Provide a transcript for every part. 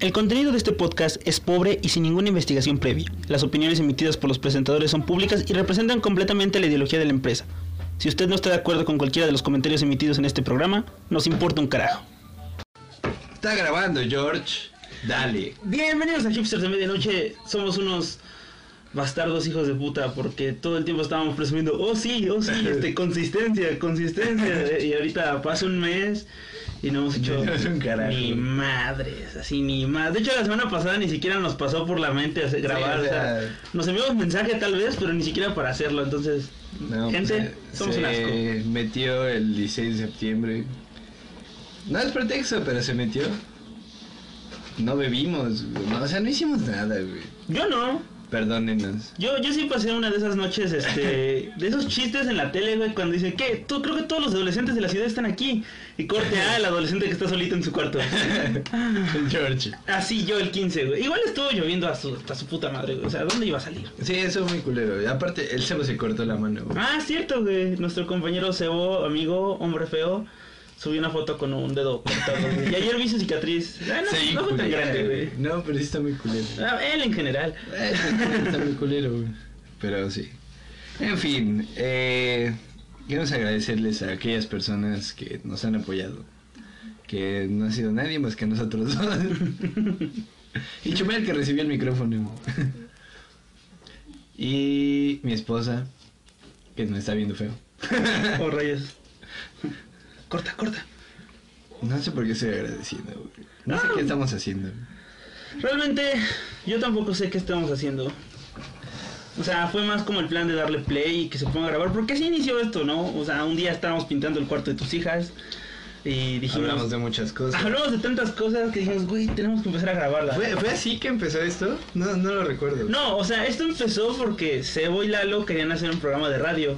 El contenido de este podcast es pobre y sin ninguna investigación previa. Las opiniones emitidas por los presentadores son públicas y representan completamente la ideología de la empresa. Si usted no está de acuerdo con cualquiera de los comentarios emitidos en este programa, nos importa un carajo. Está grabando, George. Dale. Bienvenidos a Hipsters de Medianoche. Somos unos bastardos hijos de puta porque todo el tiempo estábamos presumiendo, oh sí, oh sí, este, consistencia, consistencia. y ahorita pasa un mes y no hemos hecho ni madres, así ni más. De hecho, la semana pasada ni siquiera nos pasó por la mente hacer, grabar. o o sea, sea- nos enviamos mensaje tal vez, pero ni siquiera para hacerlo. Entonces, No, gente, pues, somos se un asco. metió el 16 de septiembre. No es pretexto, pero se metió. No bebimos. No, o sea, no hicimos nada, güey. Yo no. Perdónenos. Yo, yo sí pasé una de esas noches, este, de esos chistes en la tele, güey, cuando dicen, ¿qué? Tú, creo que todos los adolescentes de la ciudad están aquí. Y corte, el adolescente que está solito en su cuarto. George. Así yo el 15, güey. Igual estuvo lloviendo a su, a su puta madre, güey. O sea, ¿dónde iba a salir? Sí, eso es muy culero. Y aparte, el cebo se cortó la mano, güey. Ah, cierto, güey. Nuestro compañero Sebo, amigo, hombre feo, subió una foto con un dedo cortado, güey. Y ayer vi su cicatriz. Ah, no, Sí, no fue tan grande, güey. No, pero sí está muy culero. Ah, él en general. Eh, Está muy culero, güey. Pero sí. En fin, eh, queremos agradecerles a aquellas personas que nos han apoyado. Que no ha sido nadie más que nosotros dos. y Chumel que recibió el micrófono. y mi esposa, que me está viendo feo. Oh, rayos. Corta, corta. No sé por qué estoy agradeciendo, güey. No sé Ah. qué estamos haciendo. Realmente, yo tampoco sé qué estamos haciendo. O sea, fue más como el plan de darle play y que se ponga a grabar. Porque así inició esto, ¿no? O sea, un día estábamos pintando el cuarto de tus hijas y dijimos... Hablamos de muchas cosas. Hablamos de tantas cosas que dijimos, güey, tenemos que empezar a grabarla. ¿Fue, ¿Fue así que empezó esto? No, no lo recuerdo. No, o sea, esto empezó porque Sebo y Lalo querían hacer un programa de radio.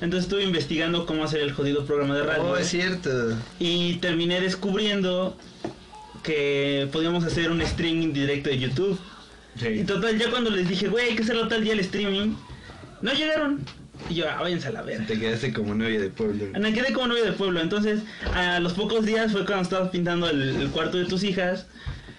Entonces estuve investigando cómo hacer el jodido programa de radio. Oh, es cierto. Y terminé descubriendo que podíamos hacer un streaming directo de YouTube. Y total, ya cuando les dije, güey, hay que hacerlo tal día el streaming, no llegaron. Y yo, ah, váyanse a la verga. Te quedaste como novia de pueblo. Me quedé como novio de pueblo. Entonces, a los pocos días fue cuando estabas pintando el, el cuarto de tus hijas.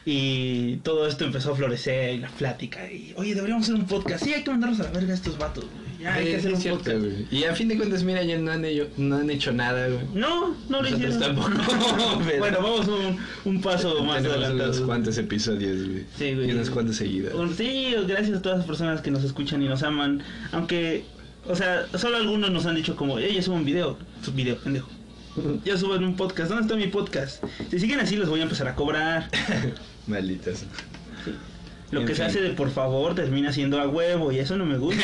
Y todo esto empezó a florecer y la plática. Y, oye, deberíamos hacer un podcast. Sí, hay que mandarlos a la verga a estos vatos, güey. Ya, hay que hacer es un cierto, podcast. güey. Y a fin de cuentas, mira, ya no han, hecho, no han hecho nada, güey. No, no lo hicieron. tampoco, pero- bueno, vamos un, un paso más adelantado. unos cuantos episodios, güey. Sí, güey. Y unos cuantos seguidos. Bueno, Sí, gracias a todas las personas que nos escuchan y nos aman. Aunque, o sea, solo algunos nos han dicho como, ella sube un video. Sub video, pendejo. Ya suben un podcast. ¿Dónde está mi podcast? Si siguen así, les voy a empezar a cobrar. Malditas. Lo En que se hace de por favor termina siendo a huevo y eso no me gusta.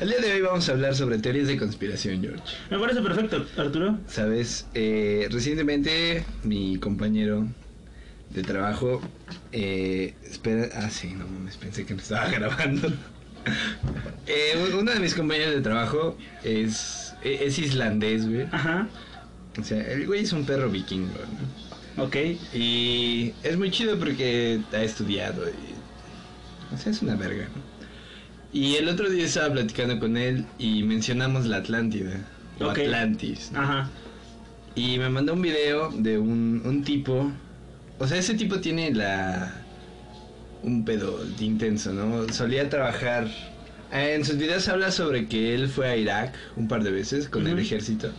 El día de hoy vamos a hablar sobre teorías de conspiración, George. me parece perfecto, Arturo. Sabes, eh, recientemente mi compañero de trabajo, eh, espera, ah sí, no mames, pensé que me estaba grabando. Eh, uno de mis compañeros de trabajo es, e, es islandés, güey. Ajá. O sea, el güey es un perro vikingo, ¿no? Ok. Y es muy chido porque ha estudiado y... O sea, es una verga, ¿no? Y el otro día estaba platicando con él y mencionamos la Atlántida. O. Atlantis. ¿no? Ajá. Y me mandó un video de un, un tipo. O sea, ese tipo tiene la. Un pedo intenso, ¿no? Solía trabajar. eh, En sus videos habla sobre que él fue a Irak un par de veces con el ejército.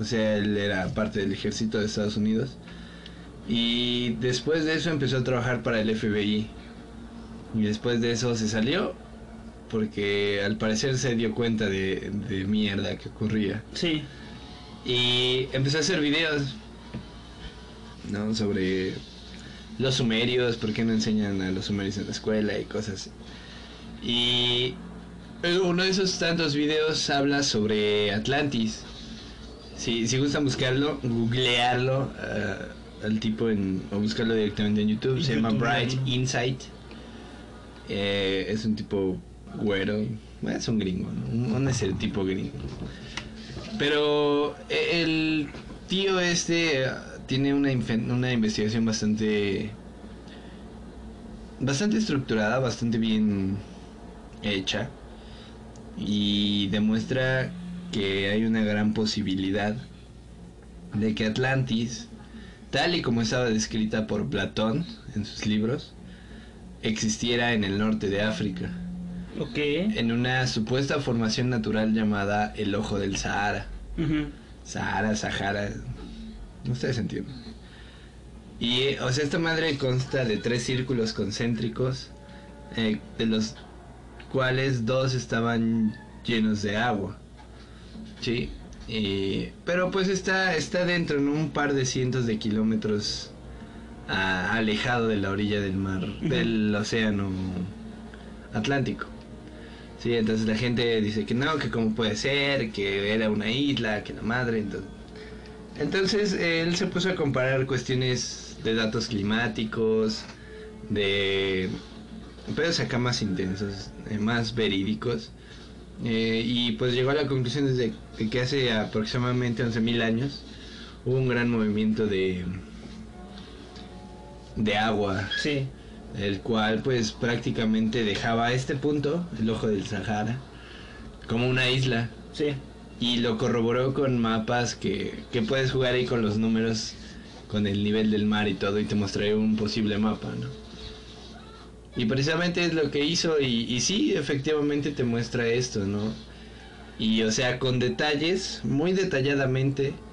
O sea, él era parte del ejército de Estados Unidos. Y después de eso empezó a trabajar para el FBI. Y después de eso se salió. Porque al parecer se dio cuenta de, de mierda que ocurría. Sí. Y empecé a hacer videos, ¿no? Sobre los sumerios, por qué no enseñan a los sumerios en la escuela y cosas así. Y uno de esos tantos videos habla sobre Atlantis. Si, si gustan buscarlo, googlearlo eh, al tipo en, o buscarlo directamente en YouTube, se llama Bright. Insight. Eh, es un tipo güero, es un gringo, ¿no? Un, un estereotipo gringo. Pero eh, el tío este eh, tiene una, una investigación bastante... Bastante estructurada, bastante bien hecha. Y demuestra que hay una gran posibilidad de que Atlantis tal y como estaba descrita por Platón en sus libros, existiera en el norte de África. Ok. En una supuesta formación natural llamada el Ojo del Sahara. Sahara, Sahara. Ustedes entienden. Y, o sea, esta madre consta de tres círculos concéntricos, eh, de los cuales dos estaban llenos de agua. Sí. pero pues está, está dentro, en un par de cientos de kilómetros alejado de la orilla del mar, del océano Atlántico. Sí, entonces la gente dice que no, que cómo puede ser, que era una isla, que la madre. Entonces, entonces él se puso a comparar cuestiones de datos climáticos, de pedos acá más intensos, eh, más verídicos. Eh, y pues llegó a la conclusión de que hace aproximadamente 11.000 años hubo un gran movimiento de, de agua. Sí. El cual pues prácticamente dejaba a este punto, el ojo del Sahara, como una isla. Sí. Y lo corroboró con mapas que, que puedes jugar ahí con los números, con el nivel del mar y todo, y te mostraré un posible mapa, ¿no? Y precisamente es lo que hizo, y, y sí, efectivamente te muestra esto, ¿no? Y o sea, con detalles, muy detalladamente,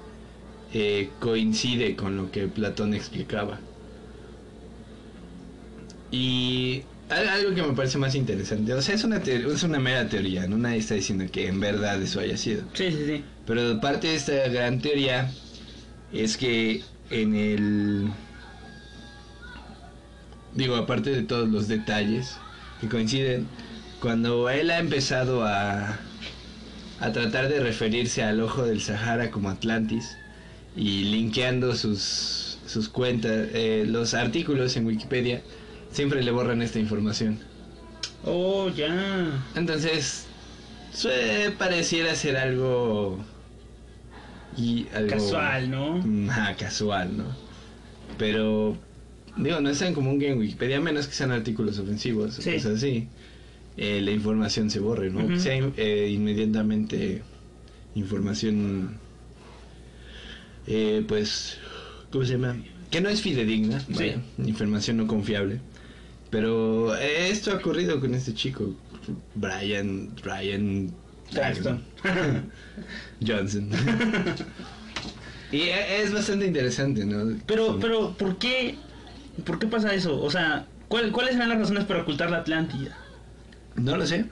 eh, coincide con lo que Platón explicaba. Y algo que me parece más interesante, o sea, es una, es una mera teoría, no nadie está diciendo que en verdad eso haya sido. Sí, sí, sí. Pero parte de esta gran teoría es que en el... Digo, aparte de todos los detalles que coinciden, cuando él ha empezado a, a tratar de referirse al ojo del Sahara como Atlantis y linkeando sus, sus cuentas, eh, los artículos en Wikipedia, siempre le borran esta información. Oh, ya. Entonces, suele pareciera ser algo y algo casual, ¿no? Ah, casual, ¿no? Pero digo, no es tan común que en Wikipedia, menos que sean artículos ofensivos, sí. cosas así, eh, la información se borre, ¿no? Que sea eh, inmediatamente información, eh, pues, ¿cómo se llama? Que no es fidedigna, sí. información no confiable. Pero esto ha ocurrido con este chico, Brian, Brian Johnson. y es bastante interesante, ¿no? Pero, pero, ¿por qué, por qué pasa eso? O sea, ¿cuál, ¿cuáles serán las razones para ocultar la Atlántida? No lo sé.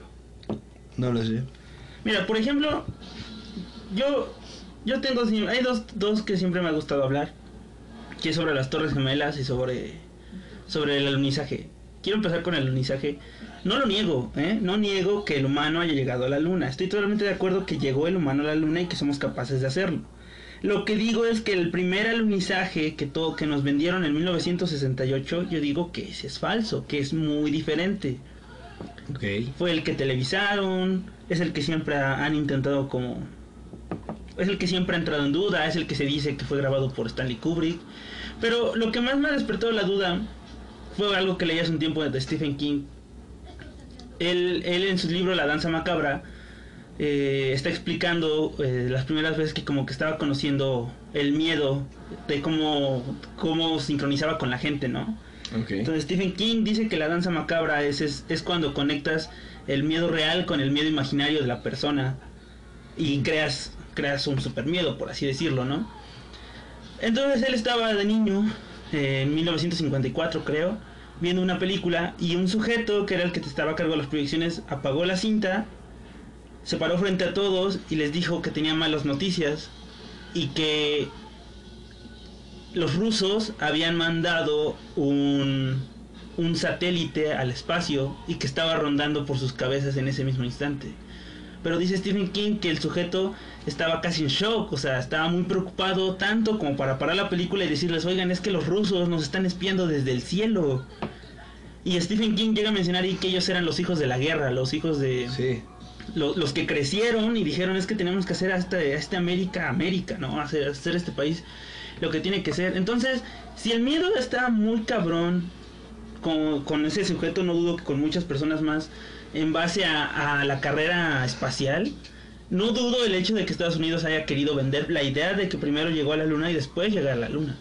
No lo sé. Mira, por ejemplo, yo, yo tengo, hay dos, dos que siempre me ha gustado hablar, que es sobre las Torres Gemelas y sobre, sobre el alunizaje quiero empezar con el alunizaje. No lo niego, ¿eh? No niego que el humano haya llegado a la luna. Estoy totalmente de acuerdo que llegó el humano a la luna y que somos capaces de hacerlo. Lo que digo es que el primer alunizaje que, todo, que nos vendieron en 1968, yo digo que ese es falso, que es muy diferente. Okay. Fue el que televisaron, es el que siempre han intentado como... Es el que siempre ha entrado en duda, es el que se dice que fue grabado por Stanley Kubrick. Pero lo que más me ha despertado la duda fue algo que leí hace un tiempo de Stephen King. Él, él en su libro La danza macabra eh, está explicando eh, las primeras veces que como que estaba conociendo el miedo de cómo, cómo sincronizaba con la gente, ¿no? Entonces Stephen King dice que la danza macabra es, es, es, cuando conectas el miedo real con el miedo imaginario de la persona y creas, creas un super miedo, por así decirlo, ¿no? Entonces él estaba de niño, eh, en 1954 creo, viendo una película y un sujeto que era el que te estaba a cargo de las proyecciones apagó la cinta, se paró frente a todos y les dijo que tenía malas noticias y que los rusos habían mandado un, un satélite al espacio y que estaba rondando por sus cabezas en ese mismo instante. Pero dice Stephen King que el sujeto estaba casi en shock, o sea, estaba muy preocupado tanto como para parar la película y decirles, oigan, es que los rusos nos están espiando desde el cielo. Y Stephen King llega a mencionar ahí que ellos eran los hijos de la guerra, los hijos de... Sí. los que crecieron y dijeron es que tenemos que hacer hasta este América, América, ¿no? Hacer, hacer este país lo que tiene que ser. Entonces, si el miedo está muy cabrón con, con ese sujeto, no dudo que con muchas personas más, en base a, a la carrera espacial, no dudo el hecho de que Estados Unidos haya querido vender la idea de que primero llegó a la luna y después llegar a la luna.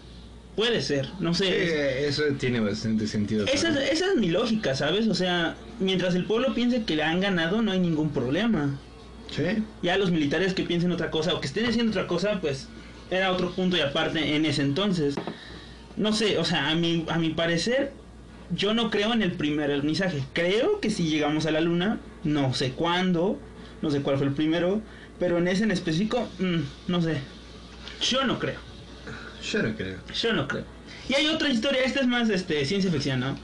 Puede ser, no sé. eso tiene bastante sentido. Esa es, esa es mi lógica, ¿sabes? O sea, mientras el pueblo piense que le han ganado, no hay ningún problema. Sí. Ya los militares que piensen otra cosa o que estén haciendo otra cosa, pues era otro punto y aparte en ese entonces. No sé, o sea, a mi, a mi parecer, yo no creo en el primer alunizaje. Creo que si llegamos a la luna, no sé cuándo, no sé cuál fue el primero, pero en ese en específico, mm, no sé. Yo no creo. Yo no creo. Yo no creo. Y hay otra historia, esta es más este, ciencia ficción, ¿no?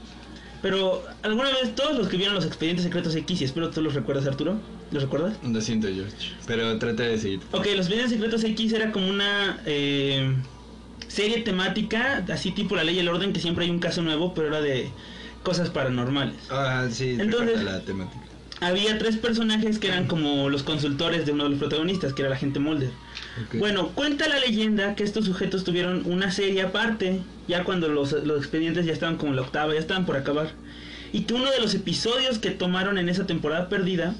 Pero alguna vez todos los que vieron los expedientes secretos X, y espero que tú los recuerdas, Arturo, ¿los recuerdas? Lo siento, George, pero trata de seguir. Ok, los expedientes secretos X era como una eh, serie temática, así tipo la ley y el orden, que siempre hay un caso nuevo, pero era de cosas paranormales. Ah, sí, Entonces, la temática. Había tres personajes que eran como los consultores de uno de los protagonistas, que era la gente Mulder. Bueno, cuenta la leyenda que estos sujetos tuvieron una serie aparte, ya cuando los, los expedientes ya estaban como en la octava, ya estaban por acabar. Y que uno de los episodios que tomaron en esa temporada perdida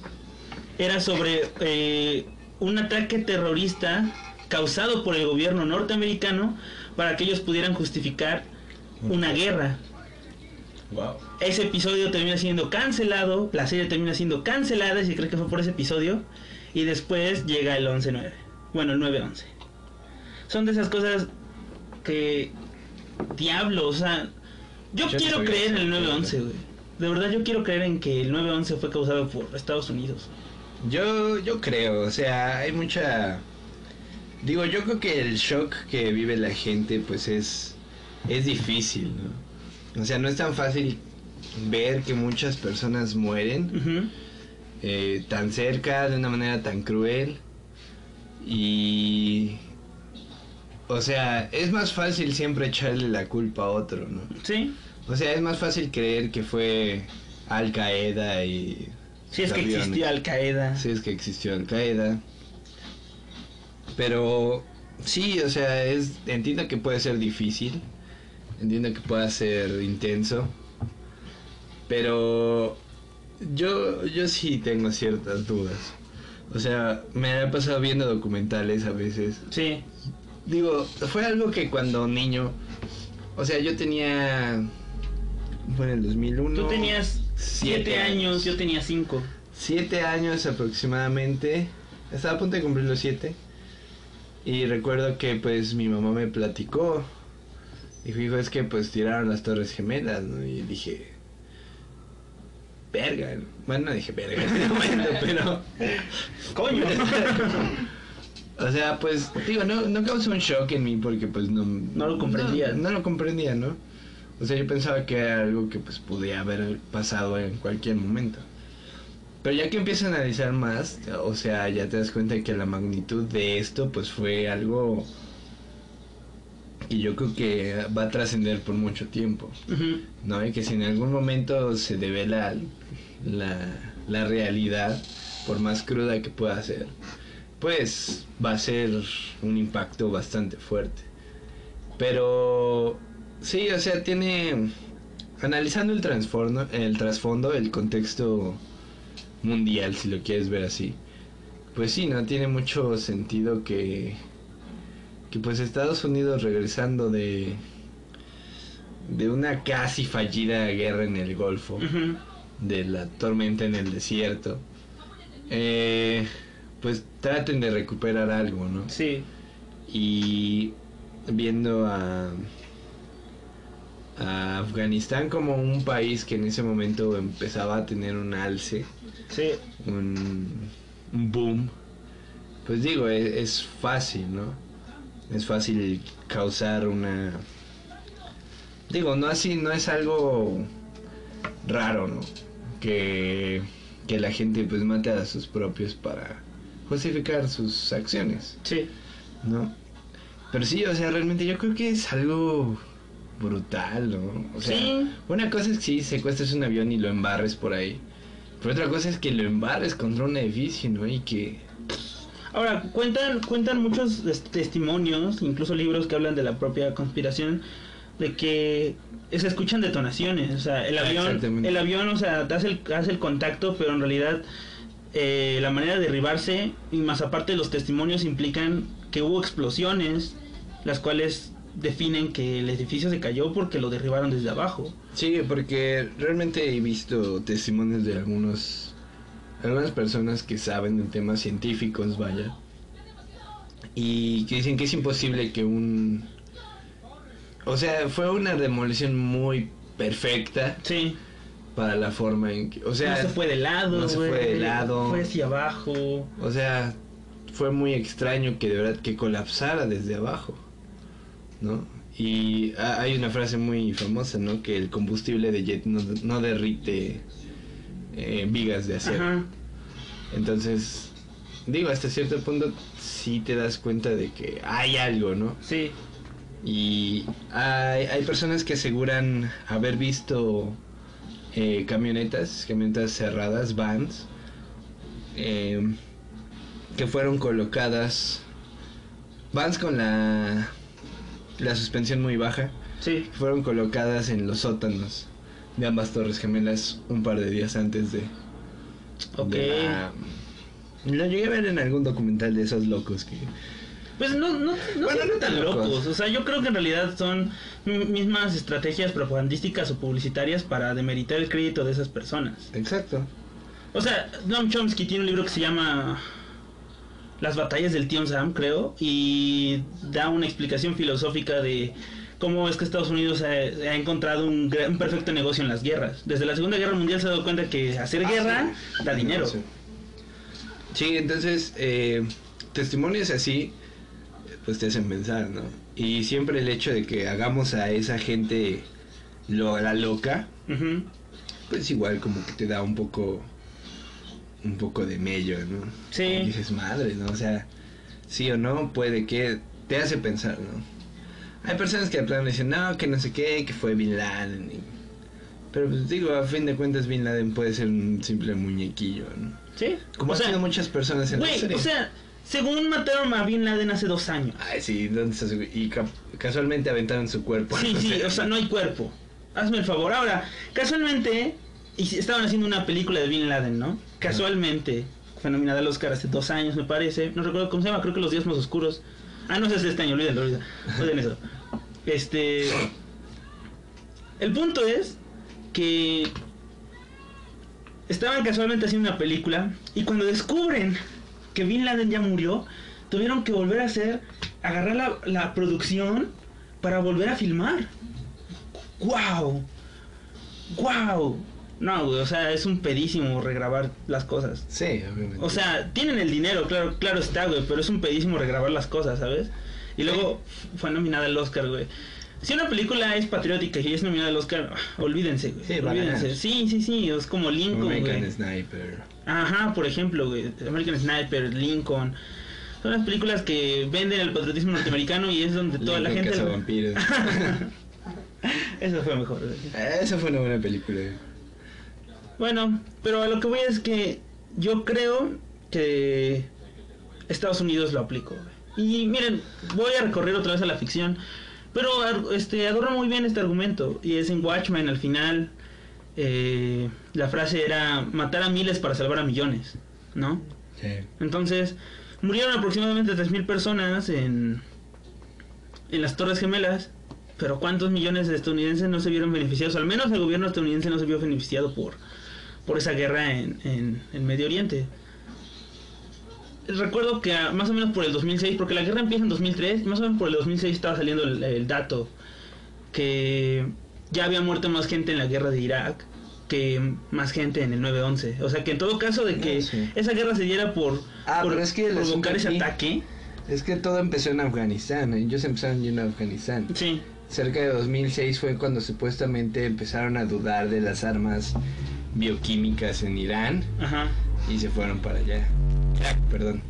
era sobre eh, un ataque terrorista causado por el gobierno norteamericano para que ellos pudieran justificar una guerra. Wow. Ese episodio termina siendo cancelado, la serie termina siendo cancelada y se cree que fue por ese episodio. Y después llega el 11-9. Bueno, el 9-11. Son de esas cosas que... Diablo, o sea... Yo, Yo quiero creer en el eso, 9-11, güey. De verdad yo quiero creer en que el 9-11 fue causado por Estados Unidos. Yo, yo creo, o sea, hay mucha... Digo, yo creo que el shock que vive la gente, pues es, es difícil, ¿no? O sea, no es tan fácil ver que muchas personas mueren eh, tan cerca, de una manera tan cruel. Y... O sea, es más fácil siempre echarle la culpa a otro, ¿no? Sí, O sea, es más fácil creer que fue Al Qaeda y... sí es que aviones. existió Al Qaeda. Sí, es que existió Al Qaeda. Pero sí, o sea, es entiendo que puede ser difícil. Entiendo que pueda ser intenso. Pero yo yo sí tengo ciertas dudas. O sea, me ha pasado viendo documentales a veces. Sí, Digo, fue algo que cuando niño, o sea, yo tenía fue en el 2001. tú tenías 7 siete años, yo tenía 5. Siete años aproximadamente. Estaba a punto de cumplir los siete. Y recuerdo que pues mi mamá me platicó. Dijo, hijo, es que pues tiraron las torres gemelas, ¿no? Y dije, verga. ¿no? Bueno, no dije verga en ese momento, pero... Coño. O sea, pues, digo, no, no causó un shock en mí porque pues no... No lo comprendías. No, no lo comprendía, ¿no? O sea, yo pensaba que era algo que pues podía haber pasado en cualquier momento. Pero ya que empiezas a analizar más, o sea, ya te das cuenta de que la magnitud de esto pues fue algo que yo creo que va a trascender por mucho tiempo. ¿no? Y que si en algún momento se devela la, la realidad, por más cruda que pueda ser, pues va a ser un impacto bastante fuerte. Pero sí, o sea, tiene analizando el trasfondo, el trasfondo, el contexto mundial, si lo quieres ver así. Pues sí, no tiene mucho sentido que que pues Estados Unidos regresando de de una casi fallida guerra en el Golfo, de la tormenta en el desierto, eh, pues traten de recuperar algo, ¿no? Sí, Y viendo a, a Afganistán como un país que en ese momento empezaba a tener un alce, sí. un, un boom, pues digo, es, es fácil, ¿no? Es fácil causar una... Digo, no así, no es algo raro, ¿no? Que, que la gente pues mate a sus propios para justificar sus acciones, Sí. ¿no? Pero sí, o sea, realmente yo creo que es algo brutal, ¿no? O sea, Sí. una cosa es que sí, secuestres un avión y lo embarres por ahí. Pero otra cosa es que lo embarres contra un edificio, ¿no? Y que... Ahora, cuentan, cuentan muchos es- testimonios, incluso libros que hablan de la propia conspiración, de que se escuchan detonaciones. O sea, el avión, el avión, o sea, hace el, hace el contacto, pero en realidad eh, la manera de derribarse, y más aparte los testimonios implican que hubo explosiones, las cuales definen que el edificio se cayó porque lo derribaron desde abajo. Sí, porque realmente he visto testimonios de algunos algunas personas que saben de temas científicos, vaya, y que dicen que es imposible que un o sea, fue una demolición muy perfecta. Sí. Para la forma en que, o sea, no se fue de lado, no se fue de lado, fue hacia abajo. O sea, fue muy extraño que de verdad que colapsara desde abajo, ¿no? Y hay una frase muy famosa, ¿no? Que el combustible de jet no, derrite eh, vigas de acero. Entonces, digo, hasta cierto punto sí te das cuenta de que hay algo, ¿no? Sí. Y hay, hay personas que aseguran haber visto eh, camionetas, camionetas cerradas, vans, eh, que fueron colocadas, vans con la, la suspensión muy baja, sí. fueron colocadas en los sótanos de ambas torres gemelas un par de días antes de... Ok. lo llegué a ver en algún documental de esos locos que pues no, no, no bueno, no tan locos. O sea, yo creo que en realidad son mismas estrategias propagandísticas o publicitarias para demeritar el crédito de esas personas. Exacto. O sea, Noam Chomsky tiene un libro que se llama Las batallas del tío Sam, creo, y da una explicación filosófica de cómo es que Estados Unidos ha, encontrado un, perfecto negocio en las guerras. Desde la Segunda Guerra Mundial se ha dado cuenta que hacer ah, guerra da dinero. Sí, entonces, eh, testimonios así pues te hacen pensar, ¿no? Y siempre el hecho de que hagamos a esa gente lo, la loca, pues igual como que te da un poco, un poco de mello, ¿no? Sí. Y dices, madre, ¿no? O sea, sí o no, puede que te hace pensar, ¿no? Hay personas que de plano dicen, no, que no sé qué, que fue Bin Laden. Pero pues digo, a fin de cuentas Bin Laden puede ser un simple muñequillo, ¿no? Sí. Como han sido muchas personas en la serie. O sea, según mataron a Bin Laden hace dos años. Ay, sí, ¿dónde. Y casualmente aventaron su cuerpo. Sí, sí, o sea, no hay cuerpo. Hazme el favor. Ahora, casualmente, y estaban haciendo una película de Bin Laden, ¿no? Casualmente, fue nominada al Oscar hace dos años, me parece. No recuerdo cómo se llama, creo que Los Días Más Oscuros. Ah, no es este año, olvídalo, olvídalo. Olvídalo eso. Este... El punto es que estaban casualmente haciendo una película y cuando descubren que Bin Laden ya murió, tuvieron que volver a hacer, agarrar la, la producción para volver a filmar. ¡Wow! ¡Wow! No, güey, o sea, es un pedísimo regrabar las cosas. Sí, obviamente. O sea, tienen el dinero, claro, claro está, güey, pero es un pedísimo regrabar las cosas, ¿sabes? Y luego fue nominada al Oscar, güey. Si una película es patriótica y es nominada al Oscar, olvídense, güey. Sí, olvídense. Sí, sí, sí, es como Lincoln, American Sniper. Ajá, por ejemplo, güey. American Sniper, Lincoln. Son las películas que venden el patriotismo norteamericano y es donde toda la gente. Vampiros. Eso fue mejor, güey. Esa fue una buena película. Bueno, pero a lo que voy es que yo creo que Estados Unidos lo aplicó. Y miren, voy a recorrer otra vez a la ficción. Pero este adorna muy bien este argumento. Y es en Watchmen al final. Eh, la frase era matar a miles para salvar a millones. ¿No? Sí. Entonces, murieron aproximadamente 3.000 personas en, en las Torres Gemelas. Pero ¿cuántos millones de estadounidenses no se vieron beneficiados? Al menos el gobierno estadounidense no se vio beneficiado por, por esa guerra en, en, en Medio Oriente recuerdo que más o menos por el 2006, porque la guerra empieza en 2003, más o menos por el 2006 estaba saliendo el, dato que ya había muerto más gente en la guerra de Irak que más gente en el 9-11. O sea que en todo caso de que ah, esa guerra se diera por, ah, por es que provocar ese ataque. Es que todo empezó en Afganistán, ellos empezaron en Afganistán. Sí. Cerca de 2006 fue cuando supuestamente empezaron a dudar de las armas bioquímicas en Irán. Ajá. Y se fueron para allá. Irak, perdón.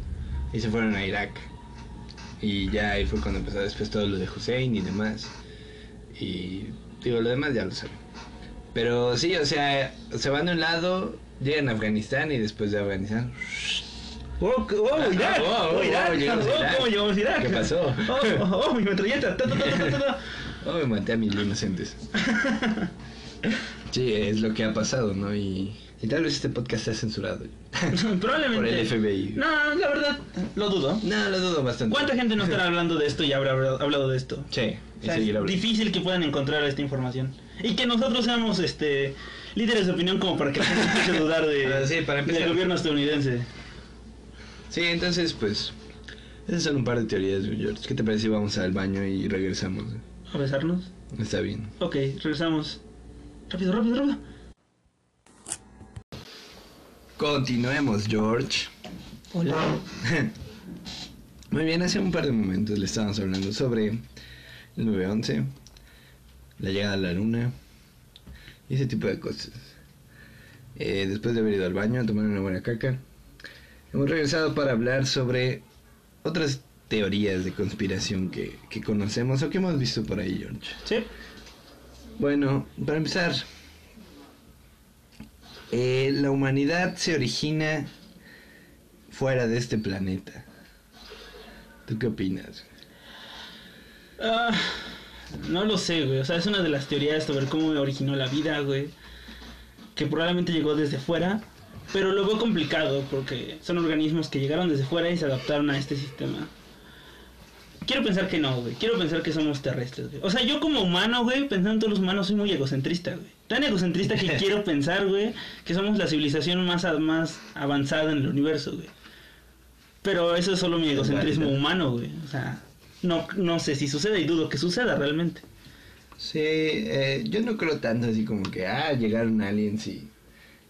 Y se fueron a Irak. Y ya ahí fue cuando empezó después todo lo de Hussein y demás. Y digo, lo demás ya lo saben. Pero sí, o sea, se van de un lado, llegan a Afganistán y después de Afganistán... ¡Oh, oh, Irak! ¡Oh, oh, Irak! ¡Oh, cómo llegamos a Irak! ¿Qué pasó? ¡Oh, oh, oh mi metralleta! ¡Oh, me maté a mis inocentes! sí, es lo que ha pasado, ¿no? Y y tal vez este podcast sea censurado. Probablemente. Por el FBI. No, la verdad, lo dudo. No, lo dudo bastante. ¿Cuánta gente no estará hablando de esto y habrá hablado de esto? Sí. O sea, es difícil que puedan encontrar esta información. Y que nosotros seamos este líderes de opinión como para que la gente empiece a dudar de, sí, para del gobierno estadounidense. Sí, entonces, pues. Esas son un par de teorías, George. ¿Qué te parece si vamos al baño y regresamos? ¿A besarnos? Está bien. Ok, regresamos. Rápido, rápido, rápido. Continuemos, George. Hola. Muy bien, hace un par de momentos le estábamos hablando sobre el 9-11, la llegada a la luna y ese tipo de cosas. Eh, después de haber ido al baño a tomar una buena caca, hemos regresado para hablar sobre otras teorías de conspiración que, que conocemos o que hemos visto por ahí, George. Sí. Bueno, para empezar, eh, la humanidad se origina fuera de este planeta. ¿Tú qué opinas? Ah, no lo sé, güey. O sea, es una de las teorías sobre cómo originó la vida, güey. Que probablemente llegó desde fuera. Pero lo veo complicado porque son organismos que llegaron desde fuera y se adaptaron a este sistema. Quiero pensar que no, güey. Quiero pensar que somos terrestres, güey. O sea, yo como humano, güey, pensando en todos los humanos, soy muy egocentrista, güey. Tan egocentrista que quiero pensar, güey, que somos la civilización más, más avanzada en el universo, güey. Pero eso es solo mi egocentrismo humano, güey. O sea, no, no sé si sucede y dudo que suceda realmente. Sí, eh, yo no creo tanto así como que, ah, llegaron aliens y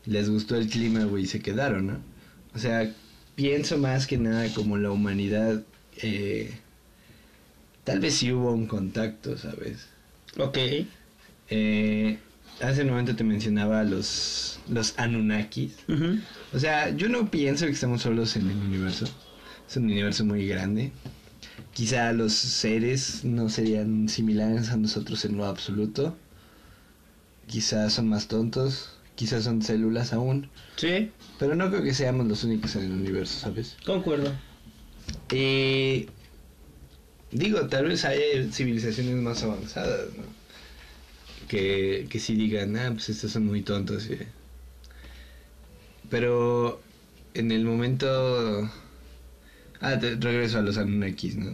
les gustó el clima, güey, y se quedaron, ¿no? O sea, pienso más que nada como la humanidad, eh, tal vez sí hubo un contacto, ¿sabes? Ok. Eh, hace un momento te mencionaba los, los Anunnakis. O sea, yo no pienso que estamos solos en el universo. Es un universo muy grande. Quizá los seres no serían similares a nosotros en lo absoluto. Quizá son más tontos. Quizá son células aún. Sí, Pero no creo que seamos los únicos en el universo, ¿sabes? concuerdo. Y digo, tal vez haya civilizaciones más avanzadas, ¿no? Que, que sí digan, ah, pues estos son muy tontos. Pero en el momento... Ah, te- regreso a los Anunnakis, ¿no?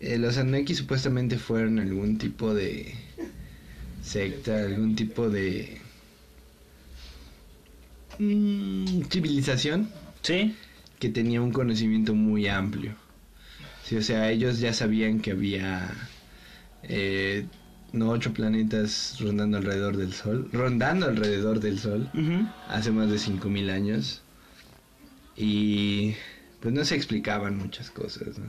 Eh, los Anunnakis supuestamente fueron algún tipo de secta, algún tipo de... mm, civilización Sí, que tenía un conocimiento muy amplio. Sí, o sea, ellos ya sabían que había eh, no ocho planetas rondando alrededor del Sol, rondando alrededor del Sol hace más de 5000 años. Y pues no se explicaban muchas cosas, ¿no?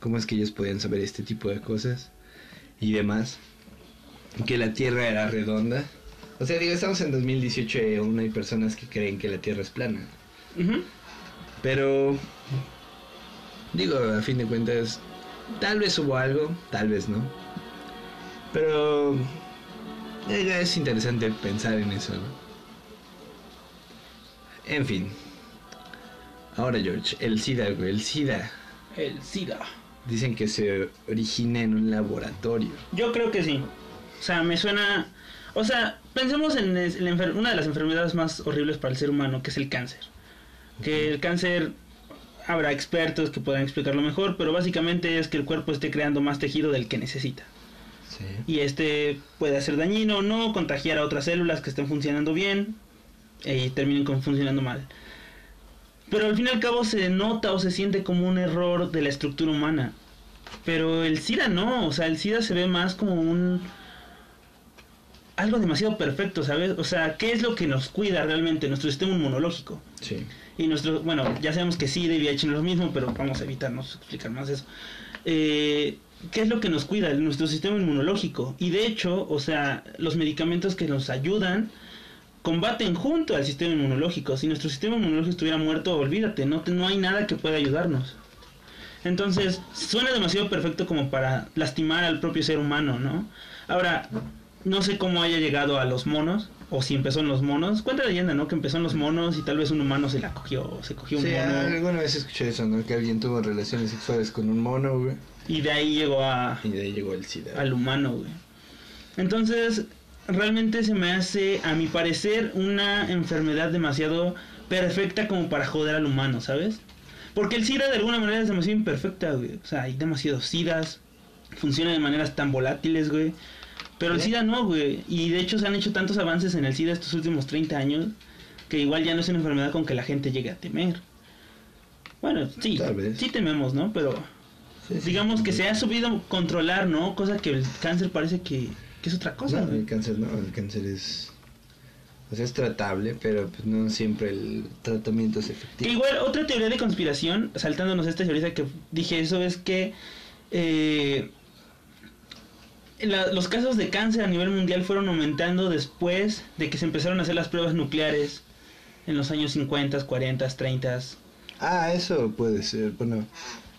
¿Cómo es que ellos podían saber este tipo de cosas y demás? Que la Tierra era redonda. O sea, digo, estamos en 2018 y aún hay personas que creen que la Tierra es plana. Pero, digo, a fin de cuentas, tal vez hubo algo, tal vez no. Pero, eh, ya es interesante pensar en eso, ¿no? En fin. Ahora, George, el SIDA, güey, el SIDA. El SIDA. Dicen que se origina en un laboratorio. Yo creo que sí. O sea, me suena... O sea, pensemos en enfer- una de las enfermedades más horribles para el ser humano, que es el cáncer. Que el cáncer... Habrá expertos que puedan explicarlo mejor, pero básicamente es que el cuerpo esté creando más tejido del que necesita. Sí. Y este puede ser dañino o no, contagiar a otras células que estén funcionando bien y terminen con funcionando mal. Pero al fin y al cabo se nota o se siente como un error de la estructura humana. Pero el SIDA no, o sea, el SIDA se ve más como un... algo demasiado perfecto, ¿sabes? O sea, ¿qué es lo que nos cuida realmente? Nuestro sistema inmunológico. Sí. Y nuestro, bueno, ya sabemos que SIDA y VIH no es lo mismo, pero vamos a evitarnos explicar más eso. Eh, ¿Qué es lo que nos cuida? Nuestro sistema inmunológico. Y de hecho, o sea, los medicamentos que nos ayudan combaten junto al sistema inmunológico. Si nuestro sistema inmunológico estuviera muerto, olvídate, no, no hay nada que pueda ayudarnos. Entonces, suena demasiado perfecto como para lastimar al propio ser humano, ¿no? Ahora, no sé cómo haya llegado a los monos, o si empezó en los monos. Cuenta la leyenda, ¿no? Que empezó en los monos y tal vez un humano se la cogió, se cogió un Sí, mono. alguna vez escuché eso, ¿no? Que alguien tuvo relaciones sexuales con un mono, güey. Y de ahí llegó a, Y de ahí llegó el SIDA. al humano, güey. Entonces, realmente se me hace, a mi parecer, una enfermedad demasiado perfecta como para joder al humano, ¿sabes? Porque el SIDA de alguna manera es demasiado imperfecta, güey. O sea, hay demasiados SIDAs. funciona de maneras tan volátiles, güey. Pero el SIDA no, güey. Y de hecho se han hecho tantos avances en el SIDA estos últimos 30 años que igual ya no es una enfermedad con que la gente llegue a temer. Bueno, sí, sí tememos, ¿no? Pero digamos que se ha subido controlar, ¿no? Cosa que el cáncer parece que, es otra cosa. No, el cáncer no, el cáncer es... O sea, es tratable, pero pues no siempre el tratamiento es efectivo. igual, otra teoría de conspiración, saltándonos esta teoría que dije eso, es que eh, los casos de cáncer a nivel mundial fueron aumentando después de que se empezaron a hacer las pruebas nucleares en los años 50, 40, 30. Ah, eso puede ser. Bueno,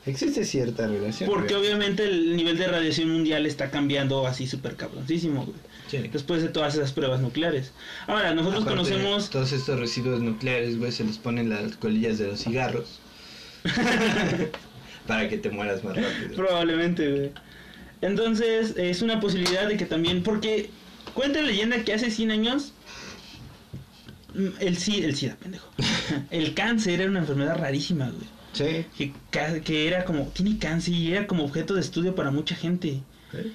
existe cierta relación. Porque obviamente el nivel de radiación mundial está cambiando así súper cabroncísimo, Después de todas esas pruebas nucleares. Ahora, nosotros conocemos... Todos estos residuos nucleares, güey, se les ponen las colillas de los cigarros. Para que te mueras más rápido. Probablemente, güey. Entonces, es una posibilidad de que también... Porque cuenta la leyenda que hace 100 años el, sí, el SIDA, pendejo. el cáncer era una enfermedad rarísima, güey. Sí. Que, que, era como, tiene cáncer y era como objeto de estudio para mucha gente.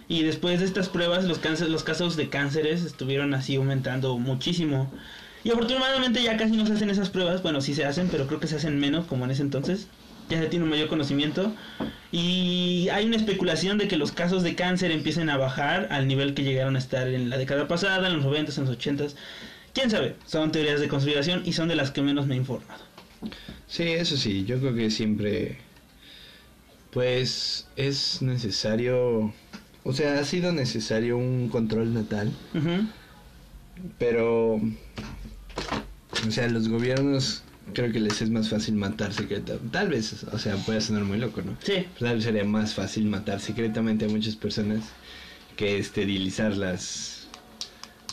Y después de estas pruebas, los, cáncer, los casos de cánceres estuvieron así aumentando muchísimo. Y afortunadamente ya casi no se hacen esas pruebas. Bueno, sí se hacen, pero creo que se hacen menos como en ese entonces. Ya se tiene un mayor conocimiento. Y hay una especulación de que los casos de cáncer empiecen a bajar al nivel que llegaron a estar en la década pasada, en los 90, en los 80. ¿Quién sabe? Son teorías de conspiración y son de las que menos me he informado. Sí, eso sí, yo creo que siempre, pues, es necesario, o sea, ha sido necesario un control natal, pero, o sea, los gobiernos creo que les es más fácil matar secretamente. Tal vez, o sea, puede sonar muy loco, ¿no? Sí. Tal vez sería más fácil matar secretamente a muchas personas que esterilizarlas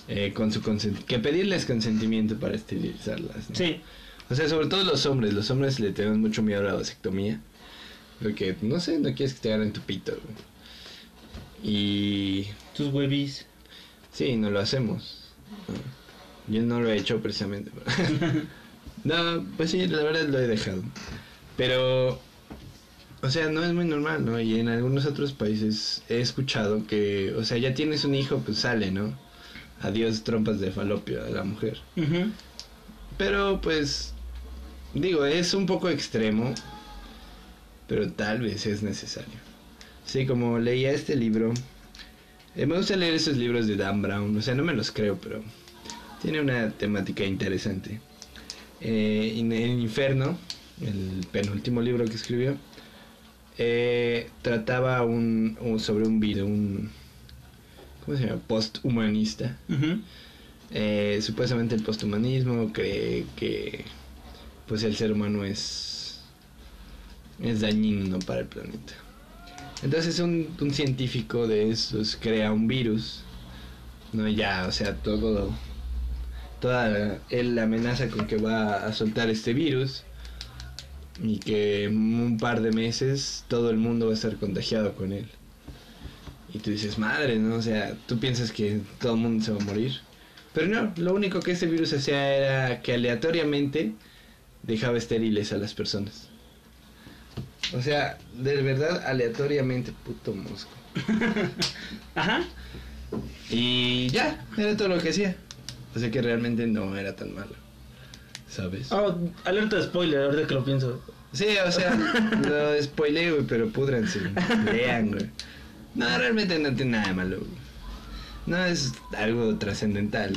eh, con su que pedirles consentimiento para esterilizarlas. Sí. O sea, sobre todo los hombres. Los hombres le tenemos mucho miedo a la vasectomía. Porque, no sé, no quieres que te agarren tu pito. Y... Tus huevis. Sí, no lo hacemos. Yo no lo he hecho precisamente. no, pues sí, la verdad lo he dejado. Pero, o sea, no es muy normal, ¿no? Y en algunos otros países he escuchado que, o sea, ya tienes un hijo, pues sale, ¿no? adiós trompas de falopio a la mujer. Pero pues, digo, es un poco extremo, pero tal vez es necesario. Sí, como leía este libro, eh, me gusta leer esos libros de Dan Brown, o sea, no me los creo, pero tiene una temática interesante. Eh, en el infierno, el penúltimo libro que escribió, eh, trataba un, sobre un video, un, ¿cómo se llama? Posthumanista. Eh, supuestamente el posthumanismo cree que pues el ser humano es, es dañino para el planeta. Entonces un, un científico de esos crea un virus, no ya, o sea, todo, toda él la amenaza con que va a soltar este virus y que en un par de meses todo el mundo va a estar contagiado con él. Y tú dices, madre, ¿no? O sea, tú piensas que todo el mundo se va a morir. Pero no, lo único que ese virus hacía era que aleatoriamente dejaba estériles a las personas. O sea, de verdad, aleatoriamente, puto mosco. Ajá. Y ya, era todo lo que hacía. O sea que realmente no era tan malo. ¿Sabes? Oh, alerta de spoiler, ahorita que lo pienso. Sí, o sea, lo spoilé, güey, pero púdranse. Lean, güey. No, realmente no tiene nada de malo. No es algo trascendental.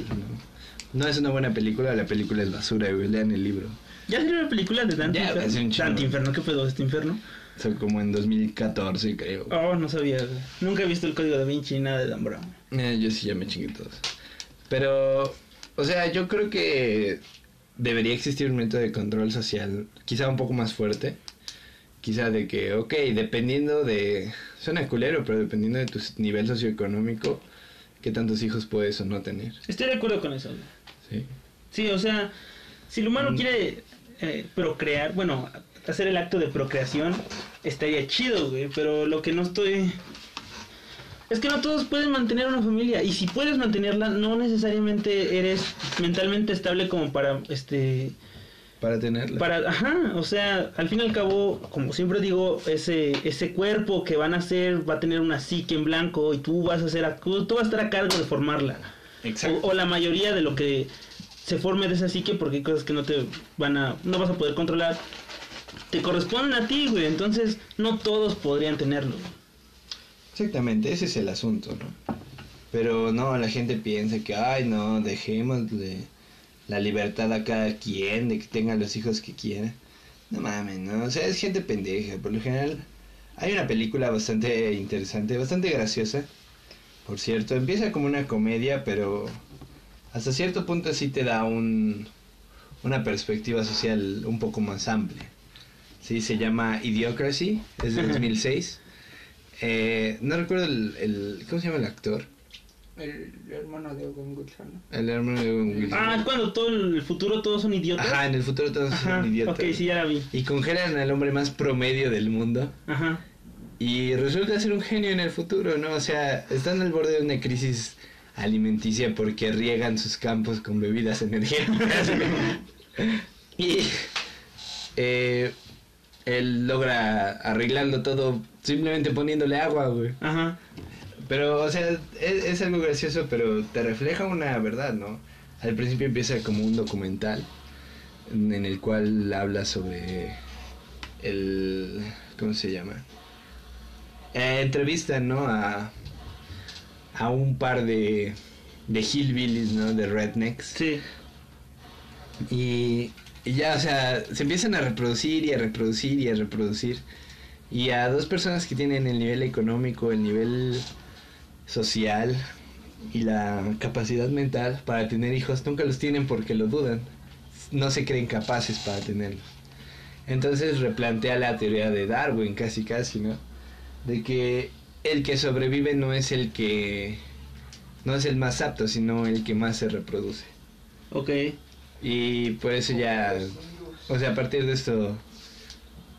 ¿no? es una buena película, la película es basura, güey. Lean el libro. ¿Ya salió una película de Dante Inferno? Dante Inferno, ¿qué pedo este infierno? Son como en 2014, creo. Oh, no sabía, Nunca he visto el código de Vinci ni nada de Dan Brown. Eh, yo sí ya me chingué todos. Pero, o sea, yo creo que debería existir un método de control social, quizá un poco más fuerte quizá de que, ok, dependiendo de, suena culero, pero dependiendo de tu nivel socioeconómico, qué tantos hijos puedes o no tener. Estoy de acuerdo con eso. Sí. Sí, o sea, si el humano mm. quiere eh, procrear, bueno, hacer el acto de procreación, estaría chido, güey, pero lo que no estoy... Es que no todos pueden mantener una familia y si puedes mantenerla no necesariamente eres mentalmente estable como para este Para tenerla. Para, ajá, o sea, al fin y al cabo, como siempre digo, ese, ese cuerpo que van a hacer va a tener una psique en blanco y tú vas a hacer, a- tú vas a estar a cargo de formarla. Exacto. O, o la mayoría de lo que se forme de esa psique, porque hay cosas que no te van a, no vas a poder controlar, te corresponden a ti, güey. Entonces, no todos podrían tenerlo. Exactamente, ese es el asunto, ¿no? Pero no, la gente piensa que, ay, no, dejémosle la libertad a cada quien de que tenga los hijos que quiera. No mames, ¿no? O sea, es gente pendeja. Por lo general, hay una película bastante interesante, bastante graciosa. Por cierto, empieza como una comedia, pero hasta cierto punto sí te da un, una perspectiva social un poco más amplia. Sí, se llama Idiocracy, es de 2006. Eh, no recuerdo el, el- ¿Cómo se llama el actor? El hermano de Owen Wilson, ¿no? El hermano de Owen Wilson. Ah, es cuando todo el futuro todos son idiotas. Ajá, en el futuro todos Ajá, son idiotas. Ok, sí, ya la vi. Y congelan al hombre más promedio del mundo. Ajá. Y resulta ser un genio en el futuro, ¿no? O sea, están al borde de una crisis alimenticia porque riegan sus campos con bebidas energéticas. y eh, él logra arreglando todo simplemente poniéndole agua, güey. Ajá. Pero, o sea, es, es algo gracioso, pero te refleja una verdad, ¿no? Al principio empieza como un documental en en el cual habla sobre el... ¿Cómo se llama? Eh, entrevistan, ¿no? A, a un par de, de hillbillies, ¿no? De rednecks. Sí. Y, y ya, o sea, se empiezan a reproducir y a reproducir y a reproducir. Y a dos personas que tienen el nivel económico, el nivel social y la capacidad mental para tener hijos, nunca los tienen porque lo dudan. No se creen capaces para tenerlos. Entonces replantea la teoría de Darwin, casi casi, ¿no? De que el que sobrevive no es el que... No es el más apto, sino el que más se reproduce. Ok. Y por eso ya, o sea, a partir de esto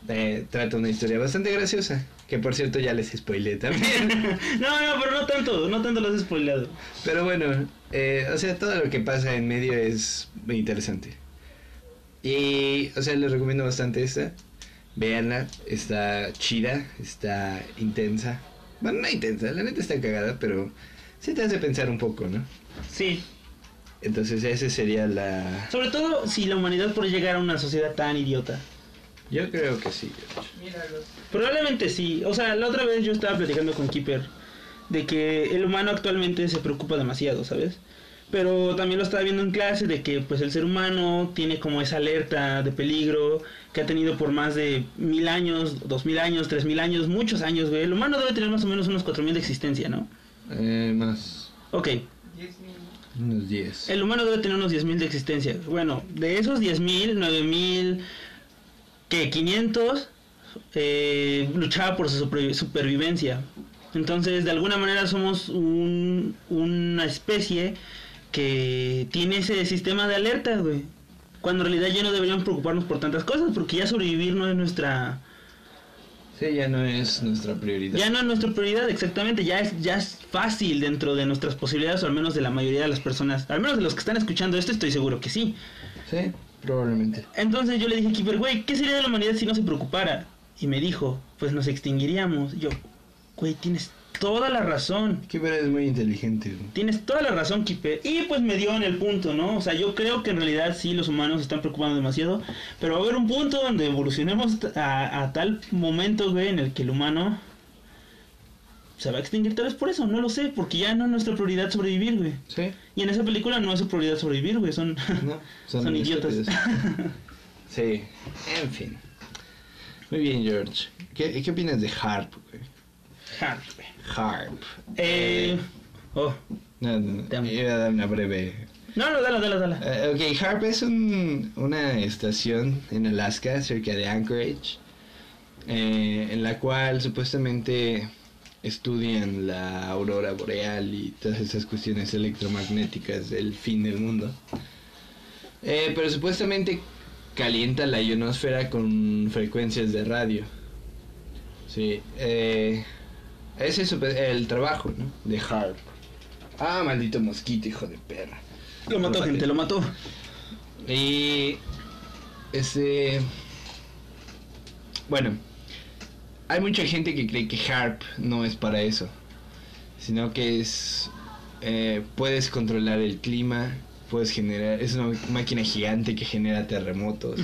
eh, trata una historia bastante graciosa, que por cierto ya les spoilé también. no, no, pero no tanto, no tanto lo has spoilado. Pero bueno, eh, o sea, todo lo que pasa en medio es muy interesante. Y, o sea, les recomiendo bastante esta. Véanla, está chida, está intensa. Bueno, no intensa, la neta está cagada, pero sí te hace pensar un poco, ¿no? Sí. Entonces esa sería la... Sobre todo si la humanidad puede llegar a una sociedad tan idiota. Yo creo que sí. Míralos. Probablemente sí. O sea, la otra vez yo estaba platicando con Keeper de que el humano actualmente se preocupa demasiado, ¿sabes? Pero también lo estaba viendo en clase de que pues el ser humano tiene como esa alerta de peligro que ha tenido por más de mil años, dos mil años, tres mil años, muchos años, güey. El humano debe tener más o menos unos cuatro mil de existencia, ¿no? Eh, más Ok, 10 mil. unos 10. el humano debe tener unos 10.000 de existencia. Bueno, de esos 10.000, 9.000, que 500 eh, luchaba por su super- supervivencia. Entonces, de alguna manera somos un- una especie que tiene ese sistema de alerta, güey. Cuando en realidad ya no deberíamos preocuparnos por tantas cosas, porque ya sobrevivir no es nuestra... Sí, ya no es nuestra prioridad. Ya no es nuestra prioridad, exactamente. Ya es, ya es fácil dentro de nuestras posibilidades, o al menos de la mayoría de las personas. Al menos de los que están escuchando esto, estoy seguro que sí. Sí, probablemente. Entonces yo le dije a Kiefer, güey, ¿qué sería de la humanidad si no se preocupara? Y me dijo, pues nos extinguiríamos. Y yo, güey, tienes toda la razón. Kipper es muy inteligente. güey. Tienes toda la razón, Kiefer. Y pues me dio en el punto, ¿no? O sea, yo creo que en realidad sí los humanos se están preocupando demasiado. Pero va a haber un punto donde evolucionemos a, a tal momento, güey, en el que el humano se va a extinguir tal vez por eso. No lo sé, porque ya no es nuestra prioridad sobrevivir, güey. Sí, Y en esa película no es su prioridad sobrevivir, güey. Son, no, son, idiotas. Sí, en fin. Muy bien, George. ¿Qué, qué opinas de Harp, güey? Hard, güey. Harp. Eh... Oh. No, no, amo. iba a dar una breve. No, no, dale, dale, dale. Eh, ok, Harp es un- una estación en Alaska, cerca de Anchorage, eh, en la cual supuestamente estudian la aurora boreal y todas esas cuestiones electromagnéticas del fin del mundo. Eh, pero supuestamente calienta la ionosfera con frecuencias de radio. Sí, eh, ese es su- el trabajo ¿no? de Harp. Ah, maldito mosquito, hijo de perra. Lo mató, gente, lo mató. Y, Este. Bueno, hay mucha gente que cree que HARP no es para eso, sino que es. eh, puedes controlar el clima, puedes generar. Es una máquina gigante que genera terremotos.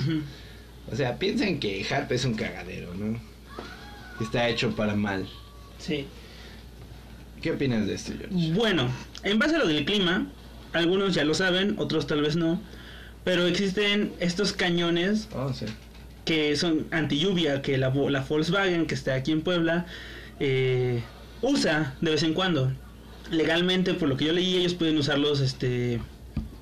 O sea, piensan que HARP es un cagadero, ¿no? Está hecho para mal. Sí. ¿Qué opinas de esto, George? Bueno, en base a lo del clima, algunos ya lo saben, otros tal vez no, pero existen estos cañones Oh, sí. Que son anti lluvia que la, la Volkswagen que está aquí en Puebla eh, usa de vez en cuando. Legalmente, por lo que yo leí, ellos pueden usarlos este,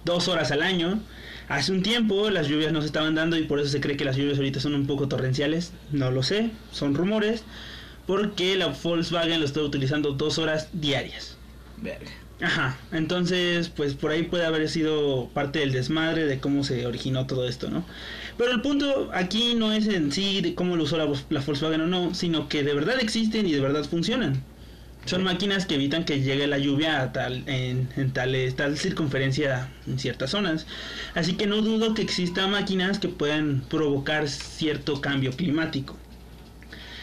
dos horas al año. Hace un tiempo las lluvias no se estaban dando y por eso se cree que las lluvias ahorita son un poco torrenciales. No lo sé, son rumores. Porque la Volkswagen lo está utilizando dos horas diarias. Verga. Ajá, entonces pues por ahí puede haber sido parte del desmadre de cómo se originó todo esto, ¿no? Pero el punto aquí no es en sí de cómo lo usó la, la Volkswagen o no, sino que de verdad existen y de verdad funcionan. Son máquinas que evitan que llegue la lluvia a tal, en, en tal, tal circunferencia en ciertas zonas. Así que no dudo que existan máquinas que puedan provocar cierto cambio climático.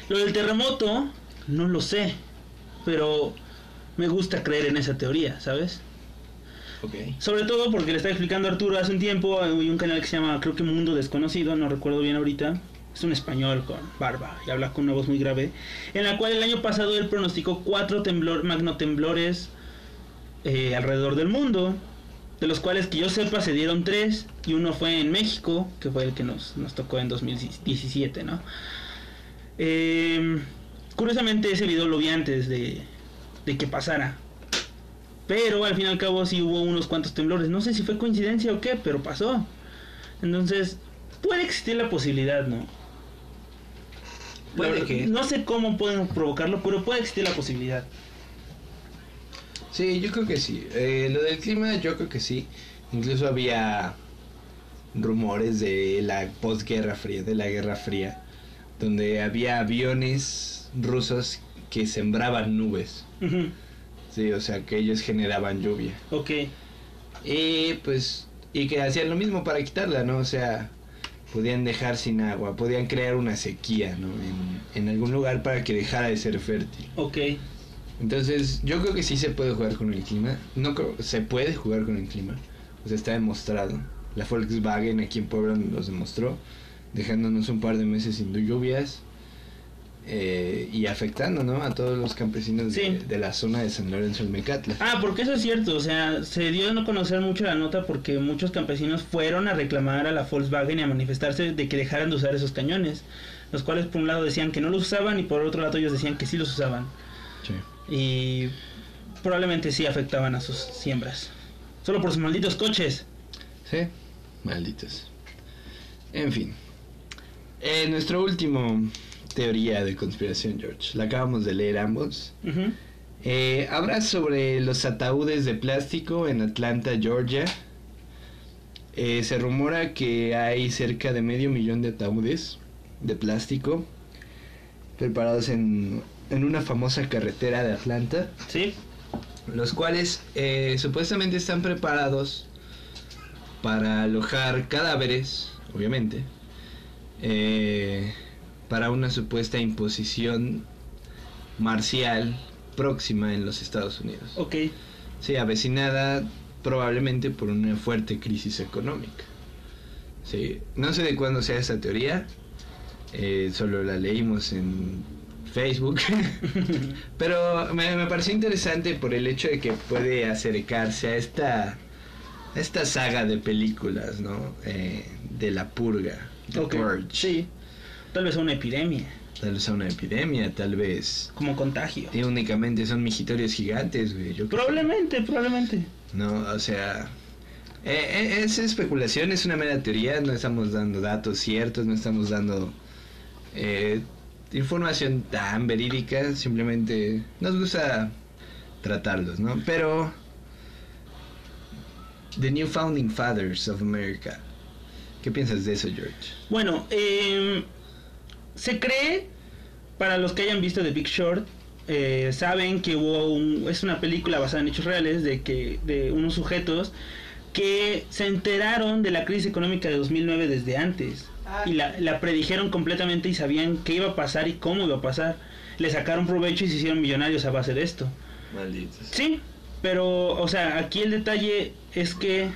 Lo del terremoto, no lo sé, pero me gusta creer en esa teoría, ¿sabes? Sobre todo porque le estaba explicando a Arturo hace un tiempo, hay un canal que se llama, creo que Mundo Desconocido, no recuerdo bien ahorita. Es un español con barba y habla con una voz muy grave. En la cual el año pasado él pronosticó cuatro temblor, magnotemblores eh, alrededor del mundo. De los cuales que yo sepa se dieron tres. Y uno fue en México, que fue el que nos, nos tocó en 2017, ¿no? Eh, curiosamente ese video lo vi antes de, de que pasara. Pero al fin y al cabo sí hubo unos cuantos temblores. No sé si fue coincidencia o qué, pero pasó. Entonces, puede existir la posibilidad, ¿no? Puede que. No sé cómo pueden provocarlo, pero puede existir la posibilidad. Sí, yo creo que sí. Eh, lo del clima, yo creo que sí. Incluso había rumores de la posguerra fría, de la guerra fría, donde había aviones rusos que sembraban nubes. Ujú, Sí, o sea, que ellos generaban lluvia. Ok. Y pues, y que hacían lo mismo para quitarla, ¿no? O sea, podían dejar sin agua, podían crear una sequía, ¿no? En, en algún lugar para que dejara de ser fértil. Ok. Entonces, yo creo que sí se puede jugar con el clima. No creo, se puede jugar con el clima. O sea, está demostrado. La Volkswagen aquí en Puebla nos los demostró, dejándonos un par de meses sin lluvias eh, y afectando, ¿no? A todos los campesinos de, la zona de San Lorenzo del Mecatla. Ah, porque eso es cierto, o sea, se dio a no conocer mucho la nota porque muchos campesinos fueron a reclamar a la Volkswagen y a manifestarse de que dejaran de usar esos cañones, los cuales por un lado decían que no los usaban y por otro lado ellos decían que sí los usaban Sí. y probablemente sí afectaban a sus siembras, solo por sus malditos coches. Sí, malditos. En fin. Eh, nuestro último teoría de conspiración, George. La acabamos de leer ambos. Eh, habla sobre los ataúdes de plástico en Atlanta, Georgia. Eh, se rumora que hay cerca de medio millón de ataúdes de plástico preparados en, en una famosa carretera de Atlanta, Sí, los cuales eh, supuestamente están preparados para alojar cadáveres, obviamente, eh, para una supuesta imposición marcial próxima en los Estados Unidos. ok, Sí, avecinada probablemente por una fuerte crisis económica. Sí, no sé de cuándo sea esta teoría, eh, solo la leímos en Facebook, pero me, me pareció interesante por el hecho de que puede acercarse a esta, a esta saga de películas, ¿no? Eh, de la purga, The ok, Purge. sí, tal vez una epidemia, Tal vez a una epidemia, tal vez... como contagio. Y únicamente son mijitorios gigantes, güey. yo. Probablemente, probablemente. No, o sea, eh, eh, es especulación, es una mera teoría, no estamos dando datos ciertos, no estamos dando eh, información tan verídica, simplemente nos gusta tratarlos, ¿no? Pero, The New Founding Fathers of America, ¿qué piensas de eso, George? Bueno, eh, se cree, para los que hayan visto The Big Short, eh, saben que hubo un, es una película basada en hechos reales de que de unos sujetos que se enteraron de la crisis económica de 2009 desde antes y la, la predijeron completamente y sabían qué iba a pasar y cómo iba a pasar. Le sacaron provecho y se hicieron millonarios a base de esto. Malditos. Sí, pero, o sea, aquí el detalle es que...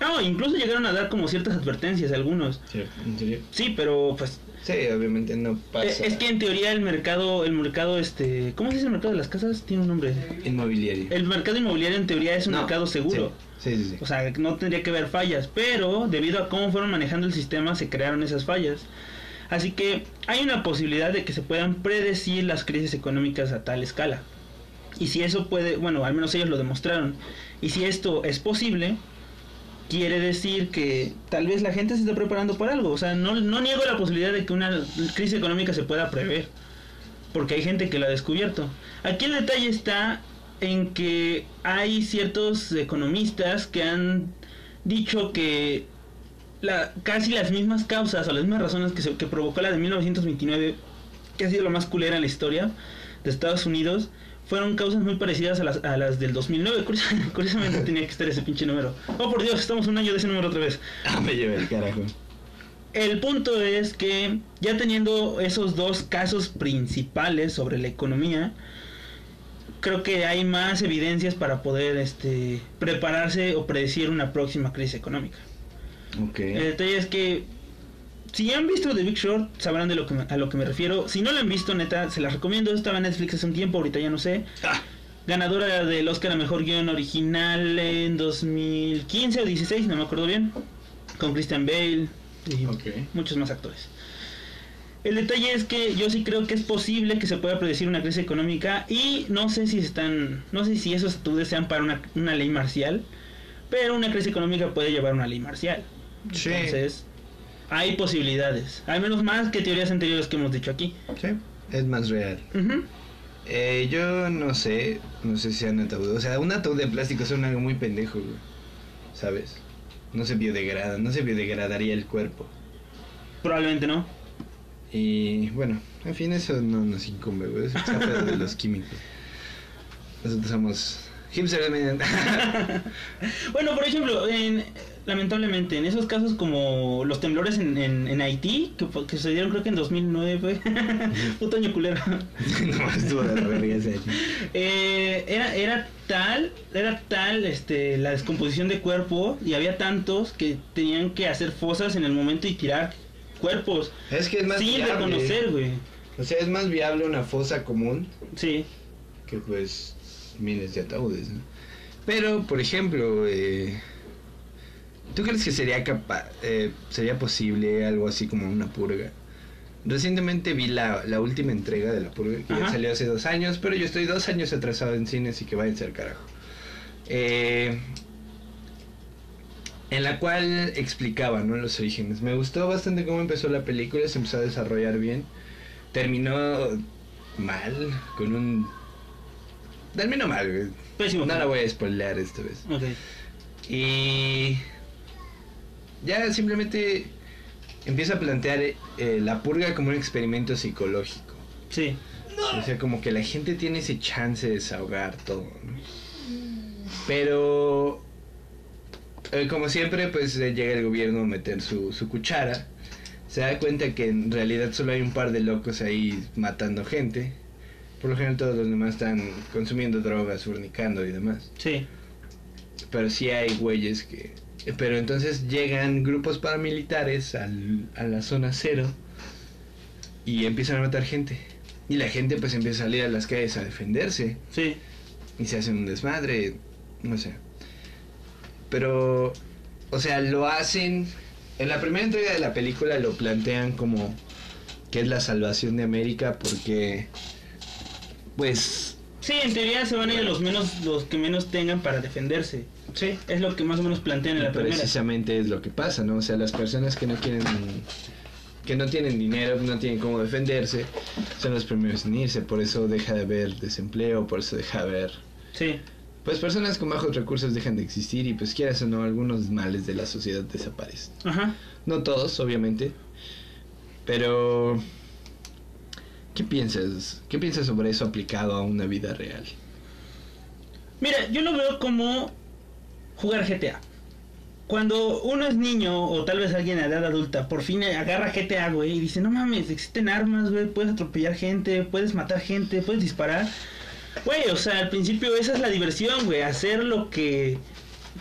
No, incluso llegaron a dar como ciertas advertencias algunos. ¿En serio? Sí, pero pues... Sí, obviamente no pasa. eh, Es que en teoría el mercado, el mercado, este... ¿Cómo se dice el mercado de las casas? Tiene un nombre. Inmobiliario. El mercado inmobiliario en teoría es un No, mercado seguro. Sí, sí, sí. O sea, no tendría que haber fallas, pero debido a cómo fueron manejando el sistema se crearon esas fallas. Así que hay una posibilidad de que se puedan predecir las crisis económicas a tal escala. Y si eso puede, bueno, al menos ellos lo demostraron. Y si esto es posible, quiere decir que tal vez la gente se está preparando para algo. O sea, no, no niego la posibilidad de que una crisis económica se pueda prever. Porque hay gente que lo ha descubierto. Aquí el detalle está en que hay ciertos economistas que han dicho que la, casi las mismas causas o las mismas razones que, se, que provocó la de 1929, que ha sido la más culera en la historia de Estados Unidos, fueron causas muy parecidas a las, a las del 2009. Curios- Curiosamente tenía que estar ese pinche número. Oh, por Dios, estamos un año de ese número otra vez. Ah, me llevé el carajo. El punto es que ya teniendo esos dos casos principales sobre la economía, creo que hay más evidencias para poder este, prepararse o predecir una próxima crisis económica. Ok. El detalle es que si han visto The Big Short, sabrán de lo que a lo que me refiero. Si no la han visto, neta, se las recomiendo. Estaba en Netflix hace un tiempo, ahorita ya no sé. Ah, Ganadora del Oscar a Mejor Guión Original en 2015 o 16, no me acuerdo bien. Con Christian Bale y Ok. muchos más actores. El detalle es que yo sí creo que es posible que se pueda predecir una crisis económica y no sé si están, no sé si esos estudios sean para una, una ley marcial, pero una crisis económica puede llevar a una ley marcial. Sí. Entonces, hay posibilidades, al menos más que teorías anteriores que hemos dicho aquí. Sí, es más real. Eh, yo no sé, no sé si sean ataúd. O sea, un ataúd de plástico son algo muy pendejo, güey. ¿Sabes? No se biodegrada, no se biodegradaría el cuerpo. Probablemente no. Y bueno, en fin, eso no nos incumbe, güey. Eso está de los químicos. Nosotros somos hipsters. Bueno, por ejemplo, en- lamentablemente, en esos casos como los temblores en, en, en Haití, que, que sucedieron creo que en 2009, puto año culero, no, estuvo de la verga ese. eh, era, era tal, era tal este, la descomposición de cuerpo y había tantos que tenían que hacer fosas en el momento y tirar cuerpos Es que es más sin viable. reconocer, güey. O sea, es más viable una fosa común Sí, que pues miles de ataúdes. ¿no? Pero, por ejemplo, eh, ¿tú crees que sería capa eh, sería posible algo así como una purga? Recientemente vi la, la última entrega de la purga, que ya salió hace dos años, pero yo estoy dos años atrasado en cine, así que váyanse al carajo. Eh, en la cual explicaba ¿no? los orígenes. Me gustó bastante cómo empezó la película, se empezó a desarrollar bien. Terminó mal, con un... Terminó mal, güey. pésimo. No la voy a spoilear esta vez. Ok. Y ya simplemente empieza a plantear eh, la purga como un experimento psicológico. Sí, O sea, como que la gente tiene ese chance de desahogar todo, ¿no? Pero, eh, como siempre, pues eh, llega el gobierno a meter su, su cuchara. Se da cuenta que en realidad solo hay un par de locos ahí matando gente. Por lo general todos los demás están consumiendo drogas, fornicando y demás. sí. Pero sí hay güeyes que... Pero entonces llegan grupos paramilitares al, a la zona cero y empiezan a matar gente. Y la gente pues empieza a salir a las calles a defenderse Sí, y se hacen un desmadre, no sé. Pero, o sea, lo hacen... En la primera entrega de la película lo plantean como que es la salvación de América porque, pues, sí, en teoría se van a ir los menos, los que menos tengan para defenderse. Sí, Es lo que más o menos plantean en la primera. precisamente es lo que pasa, ¿no? O sea, las personas que no quieren, que no tienen dinero, no tienen cómo defenderse, son los primeros en irse. Por eso deja de haber desempleo, por eso deja de haber, Sí, pues personas con bajos recursos dejan de existir y pues quieras o no, algunos males de la sociedad desaparecen. ajá. No todos, obviamente, pero ¿qué piensas? ¿Qué piensas sobre eso aplicado a una vida real? Mira, yo lo veo como jugar GTA. cuando uno es niño o tal vez alguien a edad adulta, por fin agarra GTA, güey, y dice, no mames, existen armas, güey, puedes atropellar gente, puedes matar gente, puedes disparar. Güey, o sea, al principio esa es la diversión, güey, hacer lo que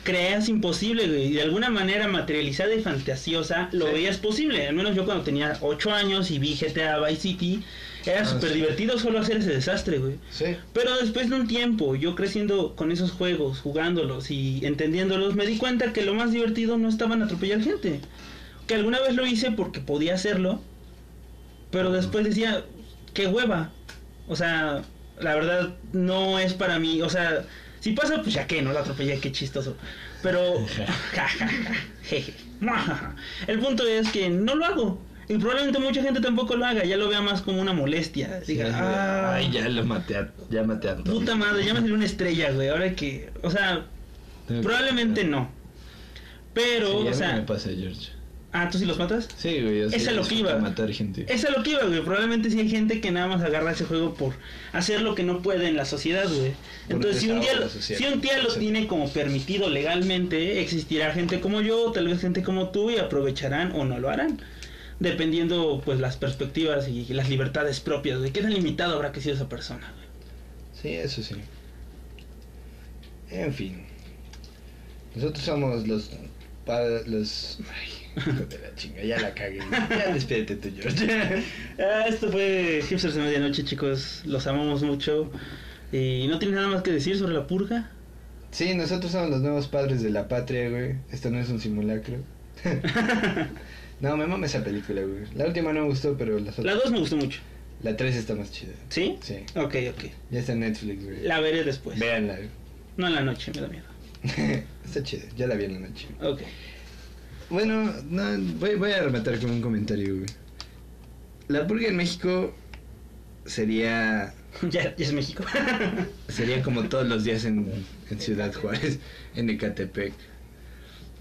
creas imposible, güey, y de alguna manera materializada y fantasiosa lo veías posible. Al menos yo cuando tenía 8 años y vi GTA Vice City, era Ah, súper divertido solo hacer ese desastre, güey. Sí. Pero después de un tiempo, yo creciendo con esos juegos, jugándolos y entendiéndolos, me di cuenta que lo más divertido no estaba en atropellar gente. Que alguna vez lo hice porque podía hacerlo, pero después decía, qué hueva. O sea, la verdad no es para mí. O sea, si pasa, pues ya que no la atropellé, qué chistoso. Pero, el punto es que no lo hago. Y probablemente mucha gente tampoco lo haga, ya lo vea más como una molestia. Diga, Sí, "Ah, Ay, ya lo maté a, ya maté a. Puta madre, ya me salió una estrella, güey. Ahora que, o sea, Tengo que- probablemente no. Pero, Sí, o sea, me pasa, George. ah, ¿tú sí los matas? Sí, güey, yo sí lo que iba. matar gente. Es a lo que iba, güey. Probablemente sí hay gente que nada más agarra ese juego por hacer lo que no puede en la sociedad, güey. Entonces, si un, día, social. si un día lo tiene como permitido legalmente, existirá gente como yo, tal vez gente como tú, y aprovecharán o no lo harán. Dependiendo, pues, las perspectivas y las libertades propias, güey. ¿Qué tan limitado habrá que ser esa persona? Sí, eso sí. En fin. Nosotros somos los... pa- los... Ay, de la chinga, ya la cagué. Ya despídete tú, George. Ah, esto fue Hipsters de Medianoche, chicos. Los amamos mucho. ¿Y no tienes nada más que decir sobre la purga? Sí, nosotros somos los nuevos padres de la patria, güey. Esto no es un simulacro. no, me mama esa película, güey. La última no me gustó, pero las La otras... 2 me gustó mucho. La 3 está más chida. ¿Sí? Sí. Ok, ok. Ya está en Netflix, güey. La veré después. Véanla. No en la noche, me da miedo. está chida. Ya la vi en la noche. Ok. Bueno, no, voy, voy a rematar con un comentario, güey. La purga en México sería ya, ya es México. sería como todos los días en, en Ciudad Juárez, en Ecatepec.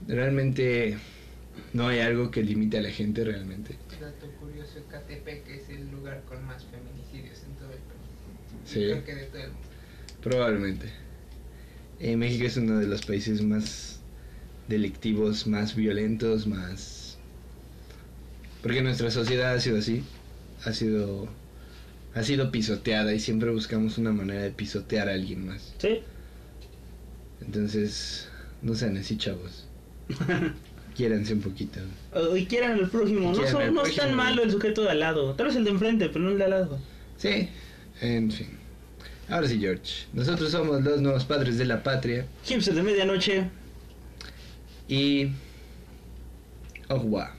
Realmente no hay algo que limite a la gente realmente. Dato curioso, Ecatepec es el lugar con más feminicidios en todo el país. Sí. Y Creo que de todo el mundo. Probablemente. Eh, México es uno de los países más delictivos, más violentos, más... Porque nuestra sociedad ha sido así, ha sido, ha sido pisoteada y siempre buscamos una manera de pisotear a alguien más. ¿Sí? Entonces, no sean así, chavos. Quiéranse un poquito. Y quieran al prójimo. No, son- al no es tan malo el sujeto de al lado. Tal vez el de enfrente, pero no el de al lado. Sí, en fin. Ahora sí, George. Nosotros somos los nuevos padres de la patria Hipsters de Medianoche. y... Revoir.